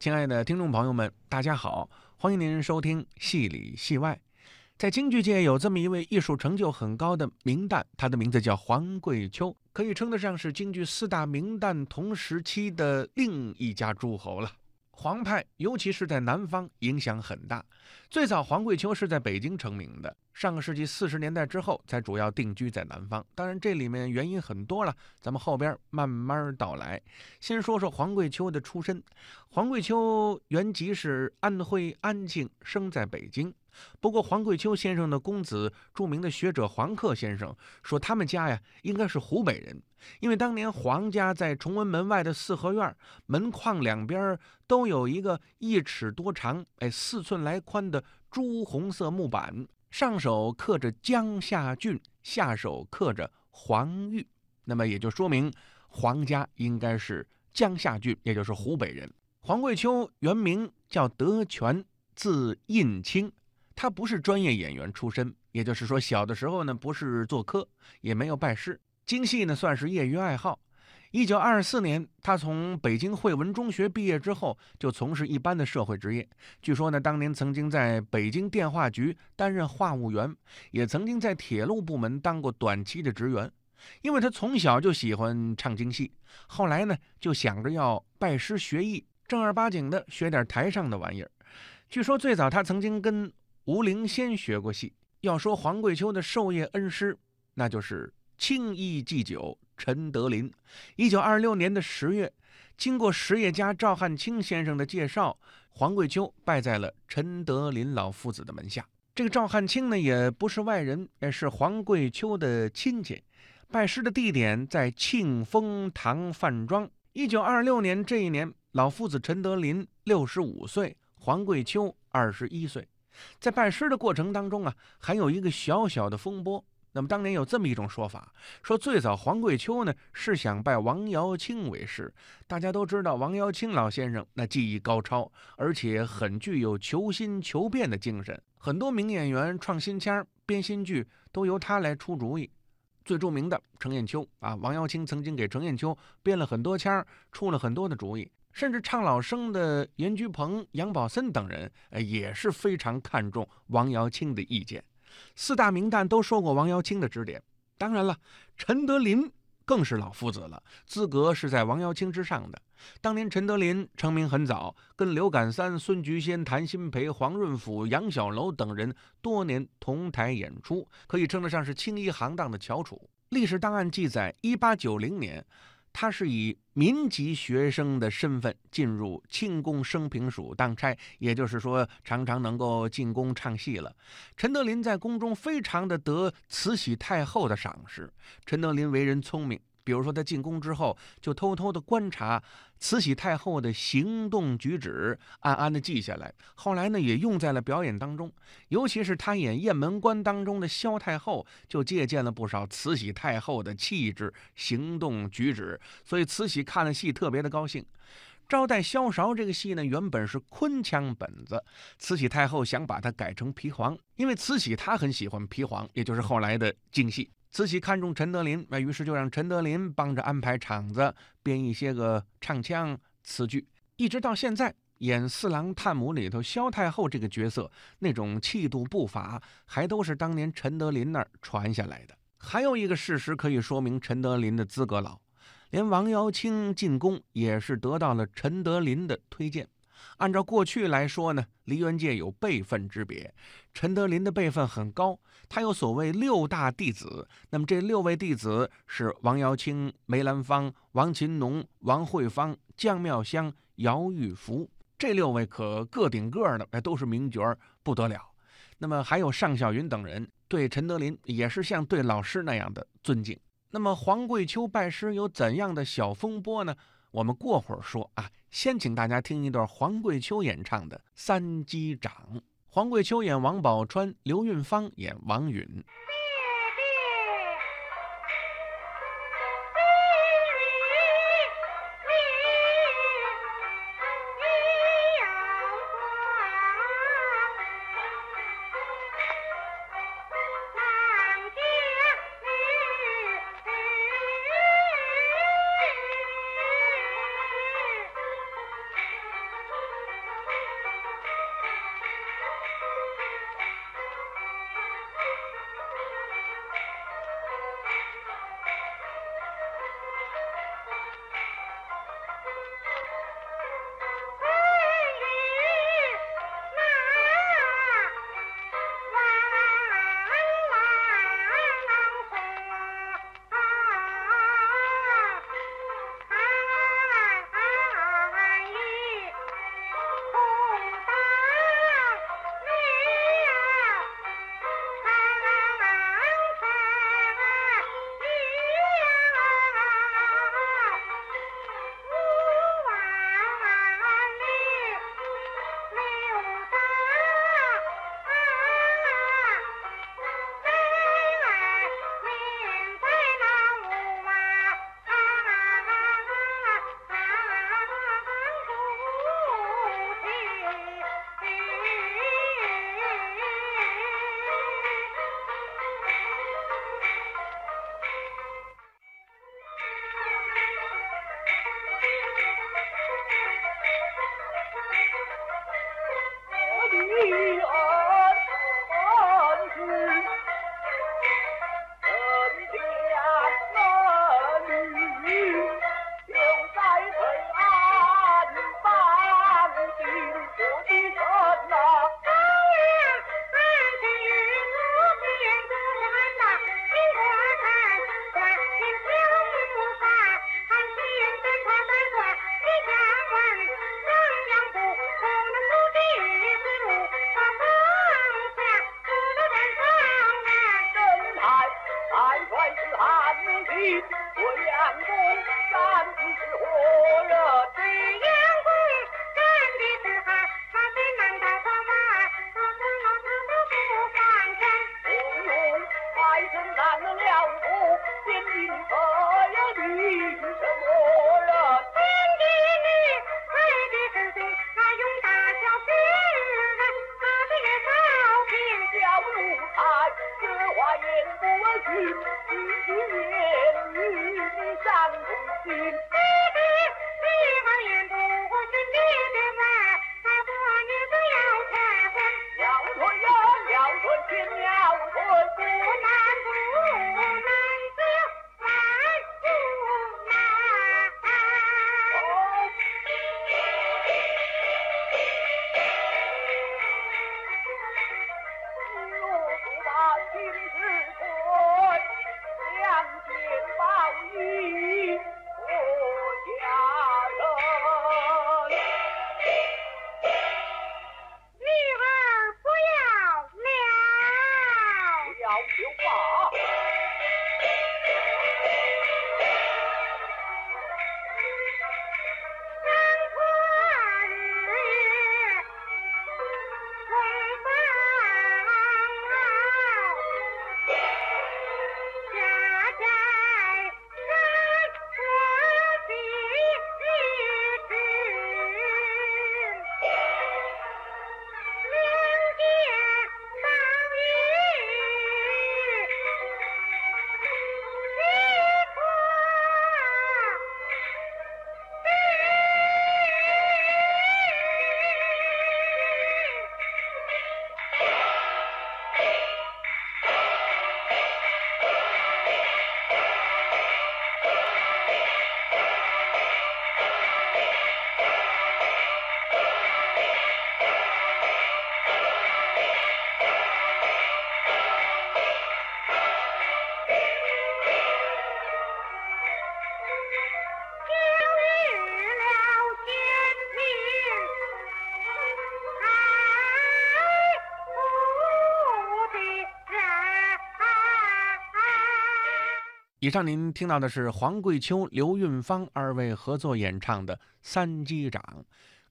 亲爱的听众朋友们，大家好，欢迎您收听《戏里戏外》。在京剧界有这么一位艺术成就很高的名旦，他的名字叫黄桂秋，可以称得上是京剧四大名旦同时期的另一家诸侯了。黄派，尤其是在南方，影响很大。最早，黄桂秋是在北京成名的。上个世纪四十年代之后，才主要定居在南方。当然，这里面原因很多了，咱们后边慢慢道来。先说说黄桂秋的出身。黄桂秋原籍是安徽安庆，生在北京。不过，黄桂秋先生的公子，著名的学者黄克先生说，他们家呀应该是湖北人，因为当年黄家在崇文门外的四合院，门框两边都有一个一尺多长、哎四寸来宽的朱红色木板，上手刻着江夏郡，下手刻着黄玉，那么也就说明黄家应该是江夏郡，也就是湖北人。黄桂秋原名叫德全，字印清。他不是专业演员出身，也就是说，小的时候呢不是做科，也没有拜师，京戏呢算是业余爱好。一九二四年，他从北京汇文中学毕业之后，就从事一般的社会职业。据说呢，当年曾经在北京电话局担任话务员，也曾经在铁路部门当过短期的职员。因为他从小就喜欢唱京戏，后来呢就想着要拜师学艺，正儿八经的学点台上的玩意儿。据说最早他曾经跟吴灵仙学过戏。要说黄桂秋的授业恩师，那就是青衣祭酒陈德林。一九二六年的十月，经过实业家赵汉卿先生的介绍，黄桂秋拜在了陈德林老夫子的门下。这个赵汉卿呢，也不是外人，也是黄桂秋的亲戚。拜师的地点在庆丰堂饭庄。一九二六年这一年，老夫子陈德林六十五岁，黄桂秋二十一岁。在拜师的过程当中啊，还有一个小小的风波。那么当年有这么一种说法，说最早黄桂秋呢是想拜王瑶卿为师。大家都知道王瑶卿老先生那技艺高超，而且很具有求新求变的精神。很多名演员创新腔、编新剧都由他来出主意。最著名的程砚秋啊，王瑶卿曾经给程砚秋编了很多腔，出了很多的主意。甚至唱老生的严居鹏、杨宝森等人，呃，也是非常看重王瑶卿的意见。四大名旦都受过王瑶卿的指点。当然了，陈德林更是老夫子了，资格是在王瑶卿之上的。当年陈德林成名很早，跟刘感三、孙菊仙、谭鑫培、黄润甫、杨小楼等人多年同台演出，可以称得上是青衣行当的翘楚。历史档案记载，一八九零年。他是以民籍学生的身份进入庆宫升平署当差，也就是说，常常能够进宫唱戏了。陈德林在宫中非常的得慈禧太后的赏识。陈德林为人聪明。比如说，他进宫之后，就偷偷的观察慈禧太后的行动举止，暗暗的记下来。后来呢，也用在了表演当中。尤其是他演《雁门关》当中的萧太后，就借鉴了不少慈禧太后的气质、行动举止。所以慈禧看了戏特别的高兴。招待萧韶这个戏呢，原本是昆腔本子，慈禧太后想把它改成皮黄，因为慈禧她很喜欢皮黄，也就是后来的京戏。慈禧看中陈德林，那于是就让陈德林帮着安排场子，编一些个唱腔词句。一直到现在，演《四郎探母》里头萧太后这个角色，那种气度步伐，还都是当年陈德林那儿传下来的。还有一个事实可以说明陈德林的资格老，连王瑶卿进宫也是得到了陈德林的推荐。按照过去来说呢，梨园界有辈分之别，陈德林的辈分很高，他有所谓六大弟子。那么这六位弟子是王瑶卿、梅兰芳、王芹农、王惠芳、姜妙香、姚玉福，这六位可个顶个的，哎，都是名角不得了。那么还有尚小云等人，对陈德林也是像对老师那样的尊敬。那么黄桂秋拜师有怎样的小风波呢？我们过会儿说啊，先请大家听一段黄桂秋演唱的《三击掌》。黄桂秋演王宝钏，刘运芳演王允。我为你只为一人一以上您听到的是黄桂秋、刘运芳二位合作演唱的《三击掌》。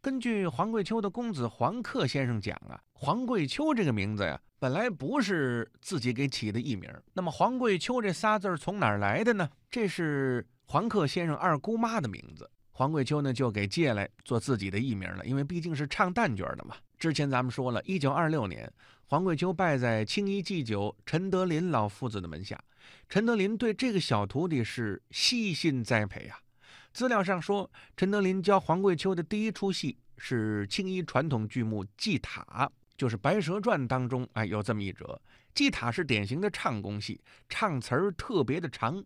根据黄桂秋的公子黄克先生讲啊，黄桂秋这个名字呀，本来不是自己给起的艺名。那么黄桂秋这仨字从哪儿来的呢？这是黄克先生二姑妈的名字。黄桂秋呢就给借来做自己的艺名了，因为毕竟是唱旦角的嘛。之前咱们说了，一九二六年，黄桂秋拜在青衣祭酒陈德林老夫子的门下。陈德林对这个小徒弟是悉心栽培啊。资料上说，陈德林教黄桂秋的第一出戏是青衣传统剧目《祭塔》，就是《白蛇传》当中哎有这么一折。《祭塔》是典型的唱功戏，唱词儿特别的长，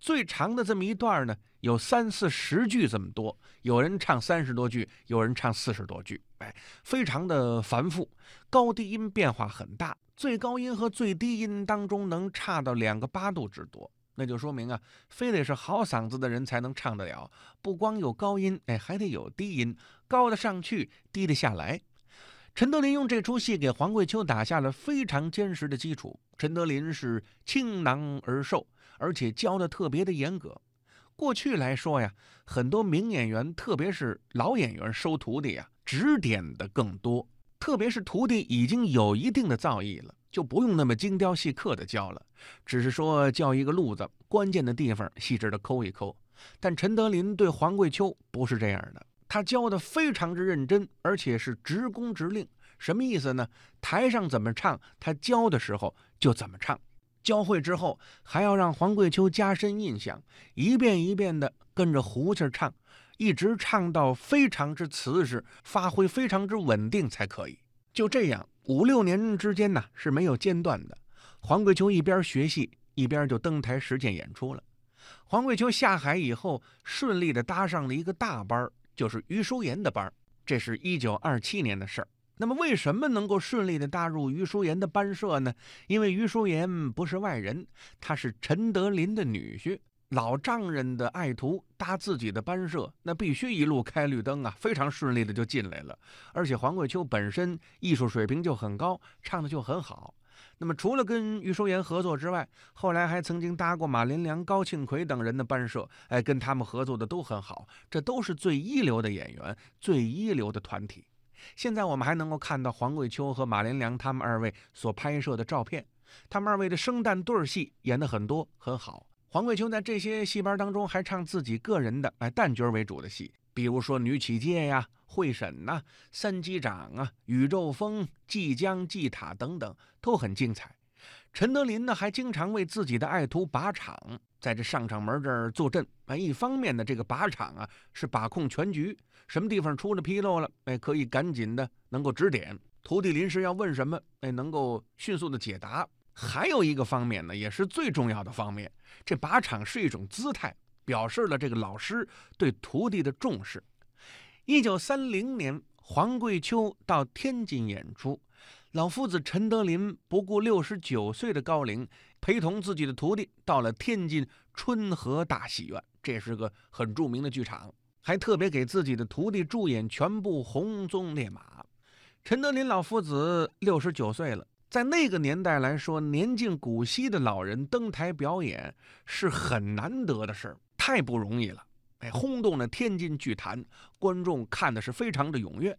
最长的这么一段呢有三四十句这么多，有人唱三十多句，有人唱四十多句，哎，非常的繁复，高低音变化很大。最高音和最低音当中能差到两个八度之多，那就说明啊，非得是好嗓子的人才能唱得了。不光有高音，哎，还得有低音，高的上去，低的下来。陈德林用这出戏给黄桂秋打下了非常坚实的基础。陈德林是倾囊而授，而且教的特别的严格。过去来说呀，很多名演员，特别是老演员收徒弟呀，指点的更多。特别是徒弟已经有一定的造诣了，就不用那么精雕细刻的教了，只是说教一个路子，关键的地方细致的抠一抠。但陈德林对黄桂秋不是这样的，他教的非常之认真，而且是直工直令。什么意思呢？台上怎么唱，他教的时候就怎么唱。教会之后，还要让黄桂秋加深印象，一遍一遍的跟着胡琴唱。一直唱到非常之瓷实，发挥非常之稳定才可以。就这样，五六年之间呢是没有间断的。黄桂秋一边学戏，一边就登台实践演出了。黄桂秋下海以后，顺利的搭上了一个大班，就是于淑妍的班。这是一九二七年的事儿。那么，为什么能够顺利的搭入于淑妍的班社呢？因为于淑妍不是外人，她是陈德林的女婿。老丈人的爱徒搭自己的班社，那必须一路开绿灯啊，非常顺利的就进来了。而且黄桂秋本身艺术水平就很高，唱的就很好。那么除了跟余淑妍合作之外，后来还曾经搭过马连良、高庆奎等人的班社，哎，跟他们合作的都很好。这都是最一流的演员，最一流的团体。现在我们还能够看到黄桂秋和马连良他们二位所拍摄的照片，他们二位的生旦对戏演的很多，很好。黄桂秋在这些戏班当中还唱自己个人的哎旦角为主的戏，比如说《女起介》呀、《会审》呐、《三击掌》啊、《宇宙风》、《祭江》、《祭塔》等等都很精彩。陈德林呢还经常为自己的爱徒把场，在这上场门这儿坐镇。哎，一方面呢这个把场啊是把控全局，什么地方出了纰漏了，哎可以赶紧的能够指点徒弟临时要问什么，哎能够迅速的解答。还有一个方面呢，也是最重要的方面，这把场是一种姿态，表示了这个老师对徒弟的重视。一九三零年，黄桂秋到天津演出，老夫子陈德林不顾六十九岁的高龄，陪同自己的徒弟到了天津春和大戏院，这是个很著名的剧场，还特别给自己的徒弟助演全部《红鬃烈马》。陈德林老夫子六十九岁了。在那个年代来说，年近古稀的老人登台表演是很难得的事儿，太不容易了。哎，轰动了天津剧坛，观众看的是非常的踊跃。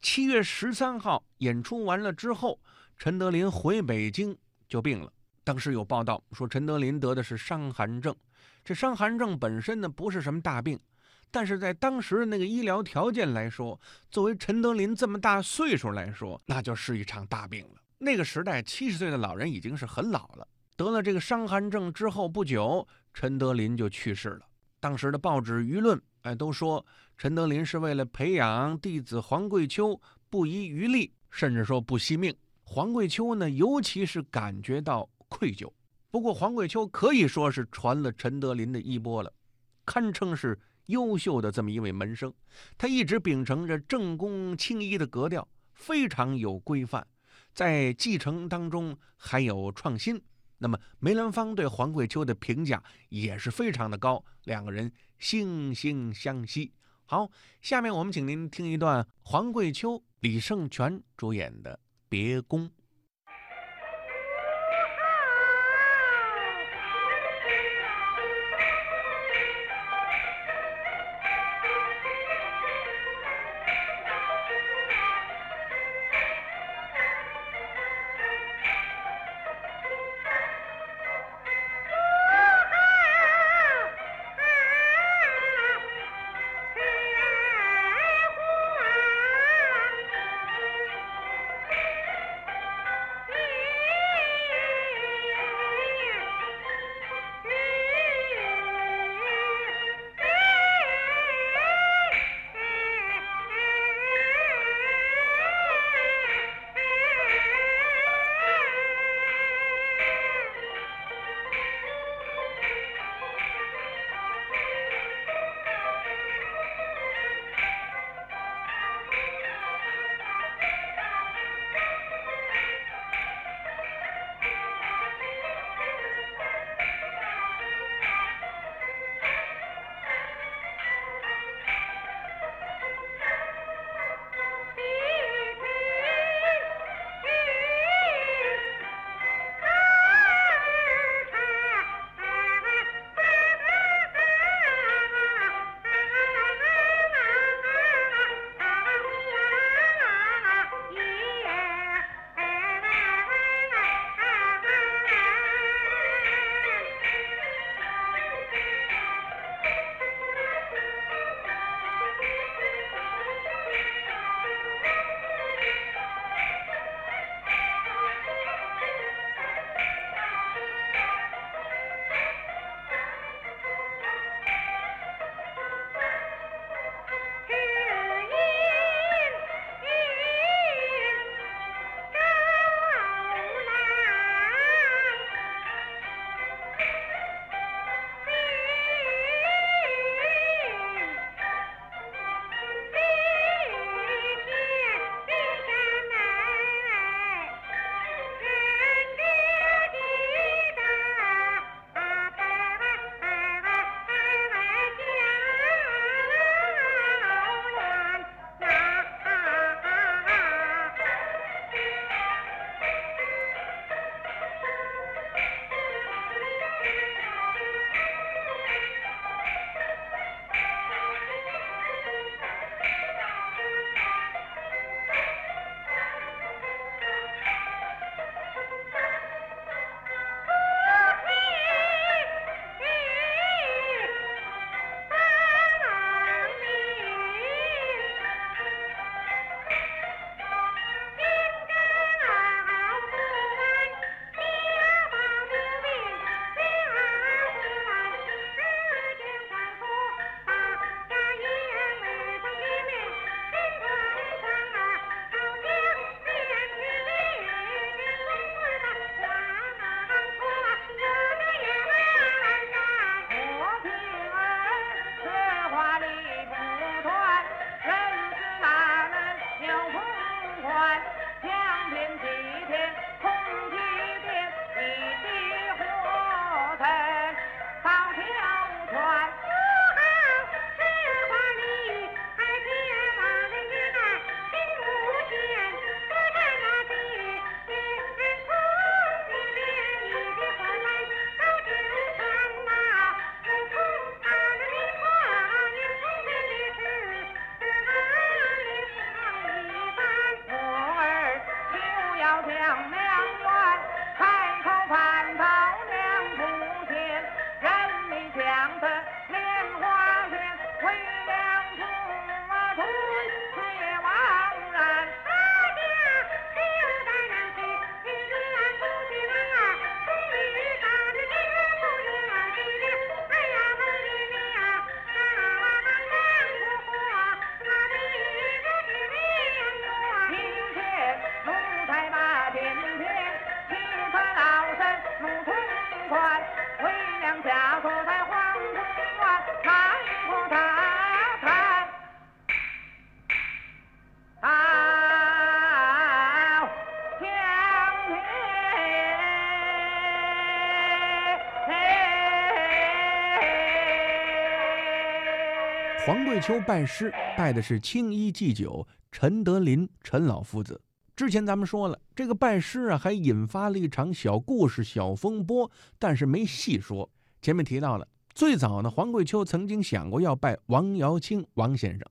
七月十三号演出完了之后，陈德林回北京就病了。当时有报道说，陈德林得的是伤寒症。这伤寒症本身呢不是什么大病，但是在当时的那个医疗条件来说，作为陈德林这么大岁数来说，那就是一场大病了。那个时代，七十岁的老人已经是很老了。得了这个伤寒症之后不久，陈德林就去世了。当时的报纸舆论，哎，都说陈德林是为了培养弟子黄桂秋不遗余力，甚至说不惜命。黄桂秋呢，尤其是感觉到愧疚。不过，黄桂秋可以说是传了陈德林的衣钵了，堪称是优秀的这么一位门生。他一直秉承着正宫青衣的格调，非常有规范。在继承当中还有创新，那么梅兰芳对黄桂秋的评价也是非常的高，两个人惺惺相惜。好，下面我们请您听一段黄桂秋、李胜泉主演的《别宫》。黄桂秋拜师拜的是青衣祭酒陈德林陈老夫子。之前咱们说了，这个拜师啊，还引发了一场小故事、小风波，但是没细说。前面提到了，最早呢，黄桂秋曾经想过要拜王瑶卿王先生，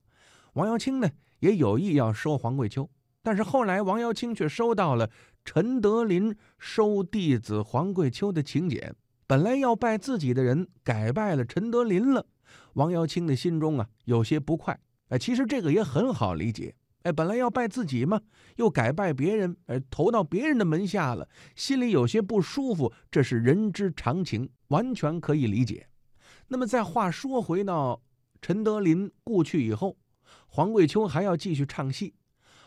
王瑶卿呢也有意要收黄桂秋，但是后来王瑶卿却收到了陈德林收弟子黄桂秋的请柬，本来要拜自己的人改拜了陈德林了，王瑶卿的心中啊有些不快。哎，其实这个也很好理解。哎，本来要拜自己嘛，又改拜别人，哎，投到别人的门下了，心里有些不舒服，这是人之常情，完全可以理解。那么，再话说回到陈德林故去以后，黄桂秋还要继续唱戏。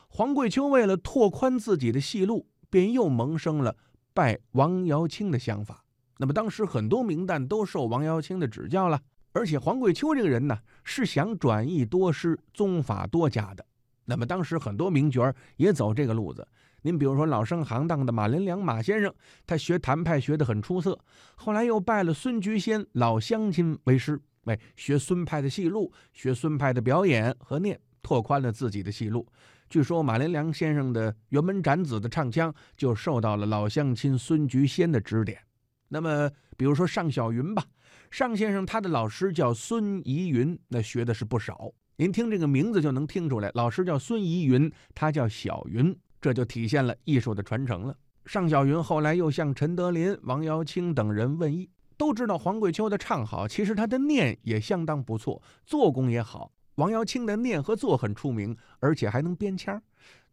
黄桂秋为了拓宽自己的戏路，便又萌生了拜王瑶卿的想法。那么，当时很多名旦都受王瑶卿的指教了，而且黄桂秋这个人呢，是想转艺多师，宗法多家的。那么当时很多名角也走这个路子。您比如说老生行当的马连良马先生，他学谭派学得很出色，后来又拜了孙菊仙老乡亲为师，哎，学孙派的戏路，学孙派的表演和念，拓宽了自己的戏路。据说马连良先生的辕门斩子的唱腔就受到了老乡亲孙菊仙的指点。那么比如说尚小云吧，尚先生他的老师叫孙怡云，那学的是不少。您听这个名字就能听出来，老师叫孙怡云，他叫小云，这就体现了艺术的传承了。尚小云后来又向陈德林、王瑶卿等人问艺，都知道黄桂秋的唱好，其实他的念也相当不错，做工也好。王瑶卿的念和做很出名，而且还能编腔。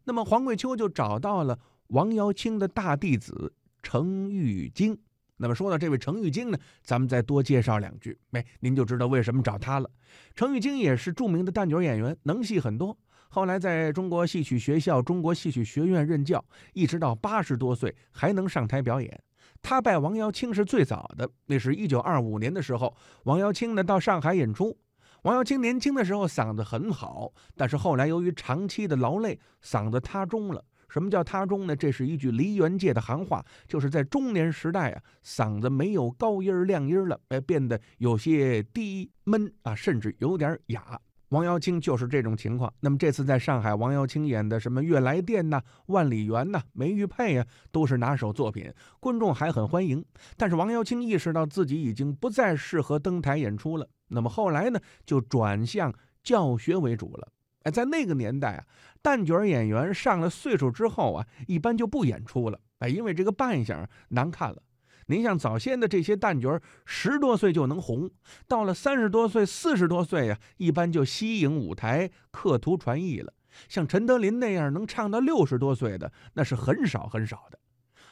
那么黄桂秋就找到了王瑶卿的大弟子程玉京。那么说到这位程玉京呢，咱们再多介绍两句，哎，您就知道为什么找他了。程玉京也是著名的旦角演员，能戏很多。后来在中国戏曲学校、中国戏曲学院任教，一直到八十多岁还能上台表演。他拜王瑶卿是最早的，那是一九二五年的时候，王瑶卿呢到上海演出。王瑶卿年轻的时候嗓子很好，但是后来由于长期的劳累，嗓子塌中了。什么叫他中呢？这是一句梨园界的行话，就是在中年时代啊，嗓子没有高音亮音了，哎，变得有些低闷啊，甚至有点哑。王瑶卿就是这种情况。那么这次在上海，王瑶卿演的什么《悦来电》呐、《万里园》呐、《梅玉佩》啊，都是拿手作品，观众还很欢迎。但是王瑶卿意识到自己已经不再适合登台演出了，那么后来呢，就转向教学为主了。哎，在那个年代啊，旦角演员上了岁数之后啊，一般就不演出了。哎，因为这个扮相难看了。您像早先的这些旦角，十多岁就能红，到了三十多岁、四十多岁呀，一般就息影舞台，客图传艺了。像陈德林那样能唱到六十多岁的，那是很少很少的。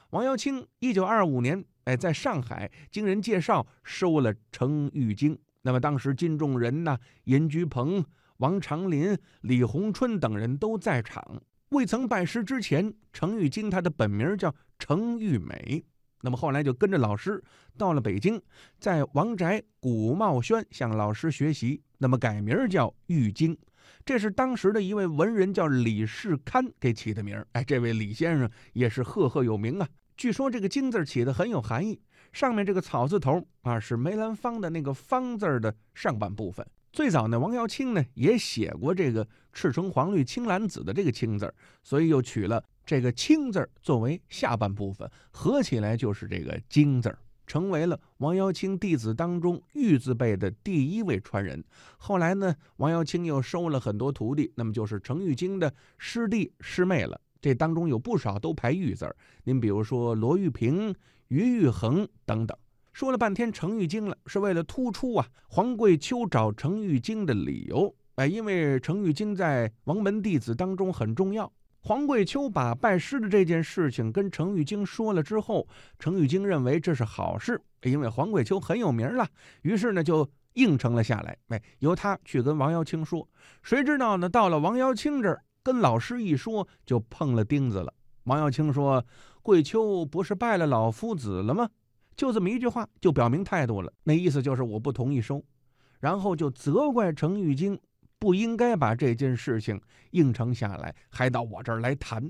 王瑶卿一九二五年，哎，在上海经人介绍收了程玉京。那么当时金仲仁呐、严居鹏。王长林、李鸿春等人都在场。未曾拜师之前，程玉京他的本名叫程玉美。那么后来就跟着老师到了北京，在王宅古茂轩向老师学习。那么改名叫玉京，这是当时的一位文人叫李世堪给起的名哎，这位李先生也是赫赫有名啊。据说这个“京”字起的很有含义，上面这个草字头啊，是梅兰芳的那个“芳”字的上半部分。最早呢，王瑶卿呢也写过这个“赤橙黄绿青蓝紫”的这个“青”字，所以又取了这个“青”字作为下半部分，合起来就是这个“京”字，成为了王瑶卿弟子当中玉字辈的第一位传人。后来呢，王瑶卿又收了很多徒弟，那么就是程玉京的师弟师妹了。这当中有不少都排玉字，您比如说罗玉平、于玉衡等等。说了半天程玉京了，是为了突出啊黄桂秋找程玉京的理由。哎，因为程玉京在王门弟子当中很重要。黄桂秋把拜师的这件事情跟程玉京说了之后，程玉京认为这是好事，因为黄桂秋很有名了，于是呢就应承了下来。哎，由他去跟王瑶卿说。谁知道呢？到了王瑶卿这儿，跟老师一说，就碰了钉子了。王瑶卿说：“桂秋不是拜了老夫子了吗？”就这么一句话，就表明态度了。那意思就是我不同意收，然后就责怪程玉京不应该把这件事情应承下来，还到我这儿来谈。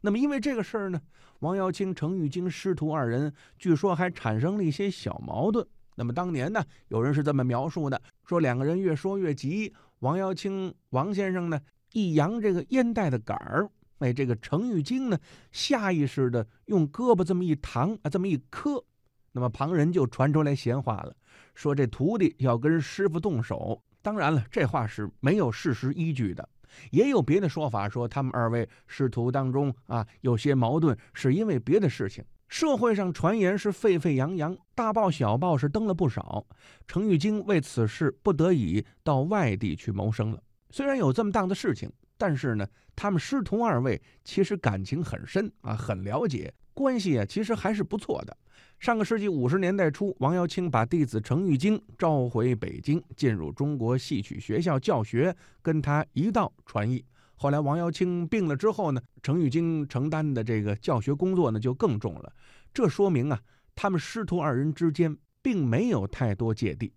那么因为这个事儿呢，王瑶卿、程玉京师徒二人据说还产生了一些小矛盾。那么当年呢，有人是这么描述的：说两个人越说越急，王瑶卿王先生呢一扬这个烟袋的杆儿，哎，这个程玉京呢下意识的用胳膊这么一弹啊，这么一磕，那么旁人就传出来闲话了，说这徒弟要跟师傅动手。当然了，这话是没有事实依据的，也有别的说法，说他们二位师徒当中啊有些矛盾，是因为别的事情。社会上传言是沸沸扬扬，大报小报是登了不少。程玉京为此事不得已到外地去谋生了。虽然有这么档的事情，但是呢，他们师徒二位其实感情很深啊，很了解，关系啊其实还是不错的。上个世纪五十年代初，王瑶卿把弟子程玉京召回北京，进入中国戏曲学校教学，跟他一道传艺。后来王瑶卿病了之后呢，程玉京承担的这个教学工作呢就更重了。这说明啊，他们师徒二人之间并没有太多芥蒂。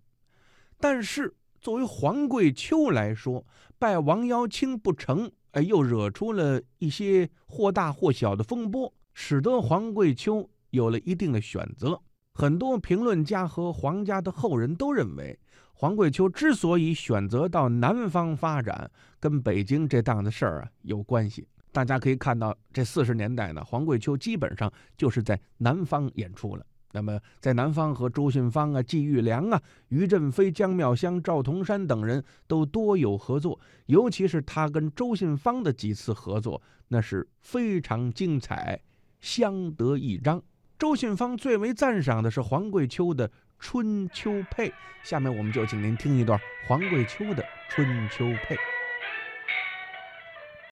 但是作为黄桂秋来说，拜王瑶卿不成，哎，又惹出了一些或大或小的风波，使得黄桂秋有了一定的选择。很多评论家和黄家的后人都认为。黄桂秋之所以选择到南方发展，跟北京这档子事儿啊有关系。大家可以看到，这四十年代呢，黄桂秋基本上就是在南方演出了。那么，在南方和周信芳啊、季玉良啊、于振飞、姜妙香、赵同山等人都多有合作，尤其是他跟周信芳的几次合作，那是非常精彩，相得益彰。周信芳最为赞赏的是黄桂秋的。春秋配，下面我们就请您听一段黄桂秋的《春秋配》。